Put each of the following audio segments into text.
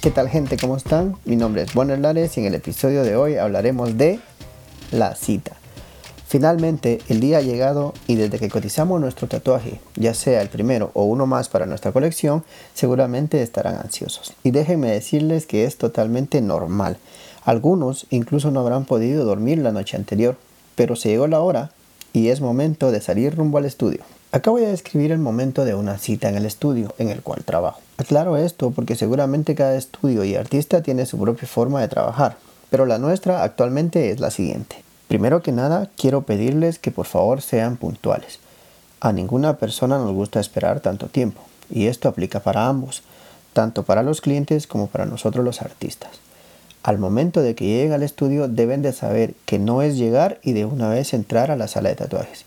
¿Qué tal gente? ¿Cómo están? Mi nombre es Bonner Lares y en el episodio de hoy hablaremos de la cita. Finalmente, el día ha llegado y desde que cotizamos nuestro tatuaje, ya sea el primero o uno más para nuestra colección, seguramente estarán ansiosos. Y déjenme decirles que es totalmente normal. Algunos incluso no habrán podido dormir la noche anterior, pero se llegó la hora y es momento de salir rumbo al estudio. Acá voy a describir el momento de una cita en el estudio en el cual trabajo. Aclaro esto porque seguramente cada estudio y artista tiene su propia forma de trabajar, pero la nuestra actualmente es la siguiente. Primero que nada, quiero pedirles que por favor sean puntuales. A ninguna persona nos gusta esperar tanto tiempo, y esto aplica para ambos, tanto para los clientes como para nosotros los artistas. Al momento de que lleguen al estudio deben de saber que no es llegar y de una vez entrar a la sala de tatuajes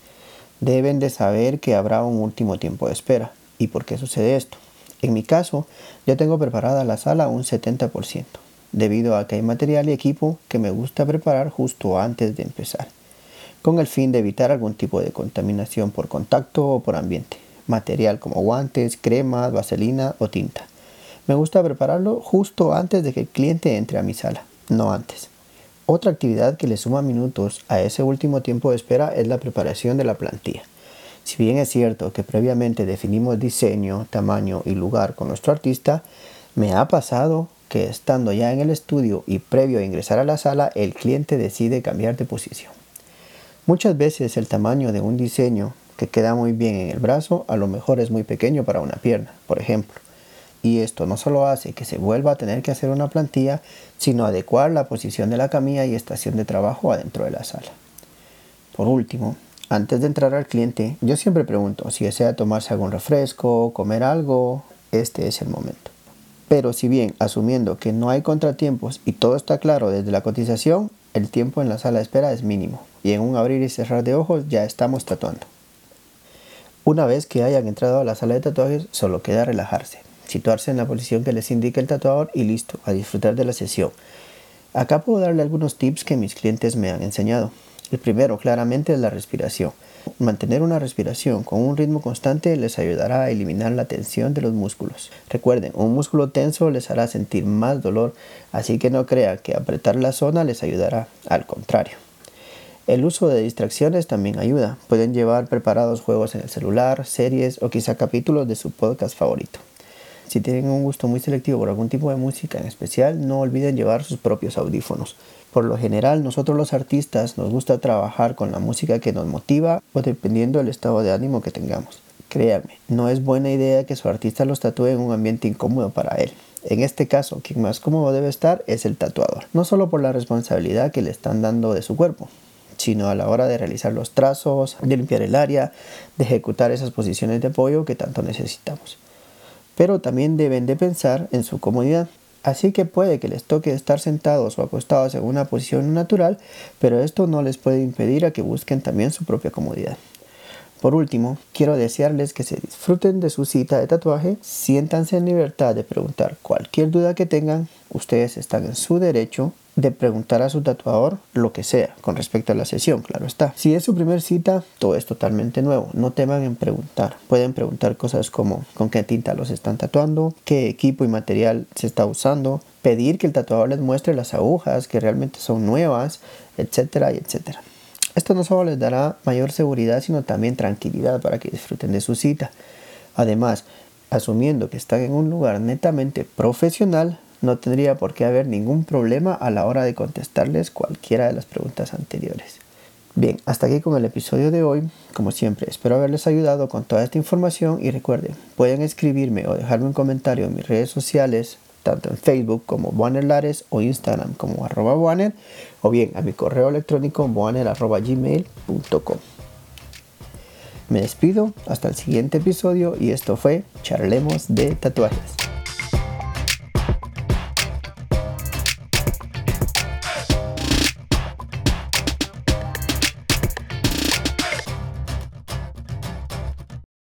deben de saber que habrá un último tiempo de espera. ¿Y por qué sucede esto? En mi caso, yo tengo preparada la sala un 70%, debido a que hay material y equipo que me gusta preparar justo antes de empezar, con el fin de evitar algún tipo de contaminación por contacto o por ambiente, material como guantes, cremas, vaselina o tinta. Me gusta prepararlo justo antes de que el cliente entre a mi sala, no antes. Otra actividad que le suma minutos a ese último tiempo de espera es la preparación de la plantilla. Si bien es cierto que previamente definimos diseño, tamaño y lugar con nuestro artista, me ha pasado que estando ya en el estudio y previo a ingresar a la sala, el cliente decide cambiar de posición. Muchas veces el tamaño de un diseño que queda muy bien en el brazo a lo mejor es muy pequeño para una pierna, por ejemplo y esto no solo hace que se vuelva a tener que hacer una plantilla, sino adecuar la posición de la camilla y estación de trabajo adentro de la sala. Por último, antes de entrar al cliente, yo siempre pregunto si desea tomarse algún refresco, comer algo, este es el momento. Pero si bien asumiendo que no hay contratiempos y todo está claro desde la cotización, el tiempo en la sala de espera es mínimo y en un abrir y cerrar de ojos ya estamos tatuando. Una vez que hayan entrado a la sala de tatuajes, solo queda relajarse situarse en la posición que les indique el tatuador y listo, a disfrutar de la sesión. Acá puedo darle algunos tips que mis clientes me han enseñado. El primero claramente es la respiración. Mantener una respiración con un ritmo constante les ayudará a eliminar la tensión de los músculos. Recuerden, un músculo tenso les hará sentir más dolor, así que no crea que apretar la zona les ayudará, al contrario. El uso de distracciones también ayuda. Pueden llevar preparados juegos en el celular, series o quizá capítulos de su podcast favorito. Si tienen un gusto muy selectivo por algún tipo de música en especial, no olviden llevar sus propios audífonos. Por lo general, nosotros los artistas nos gusta trabajar con la música que nos motiva o dependiendo del estado de ánimo que tengamos. Créanme, no es buena idea que su artista los tatúe en un ambiente incómodo para él. En este caso, quien más cómodo debe estar es el tatuador, no solo por la responsabilidad que le están dando de su cuerpo, sino a la hora de realizar los trazos, de limpiar el área, de ejecutar esas posiciones de apoyo que tanto necesitamos pero también deben de pensar en su comodidad. Así que puede que les toque estar sentados o acostados en una posición natural, pero esto no les puede impedir a que busquen también su propia comodidad. Por último, quiero desearles que se disfruten de su cita de tatuaje, siéntanse en libertad de preguntar cualquier duda que tengan, ustedes están en su derecho de preguntar a su tatuador lo que sea con respecto a la sesión, claro está. Si es su primer cita, todo es totalmente nuevo. No teman en preguntar. Pueden preguntar cosas como con qué tinta los están tatuando, qué equipo y material se está usando, pedir que el tatuador les muestre las agujas que realmente son nuevas, etcétera etcétera. Esto no solo les dará mayor seguridad, sino también tranquilidad para que disfruten de su cita. Además, asumiendo que están en un lugar netamente profesional, no tendría por qué haber ningún problema a la hora de contestarles cualquiera de las preguntas anteriores. Bien, hasta aquí con el episodio de hoy. Como siempre, espero haberles ayudado con toda esta información y recuerden, pueden escribirme o dejarme un comentario en mis redes sociales, tanto en Facebook como Lares o Instagram como arroba o bien a mi correo electrónico gmail.com Me despido, hasta el siguiente episodio y esto fue Charlemos de Tatuajes.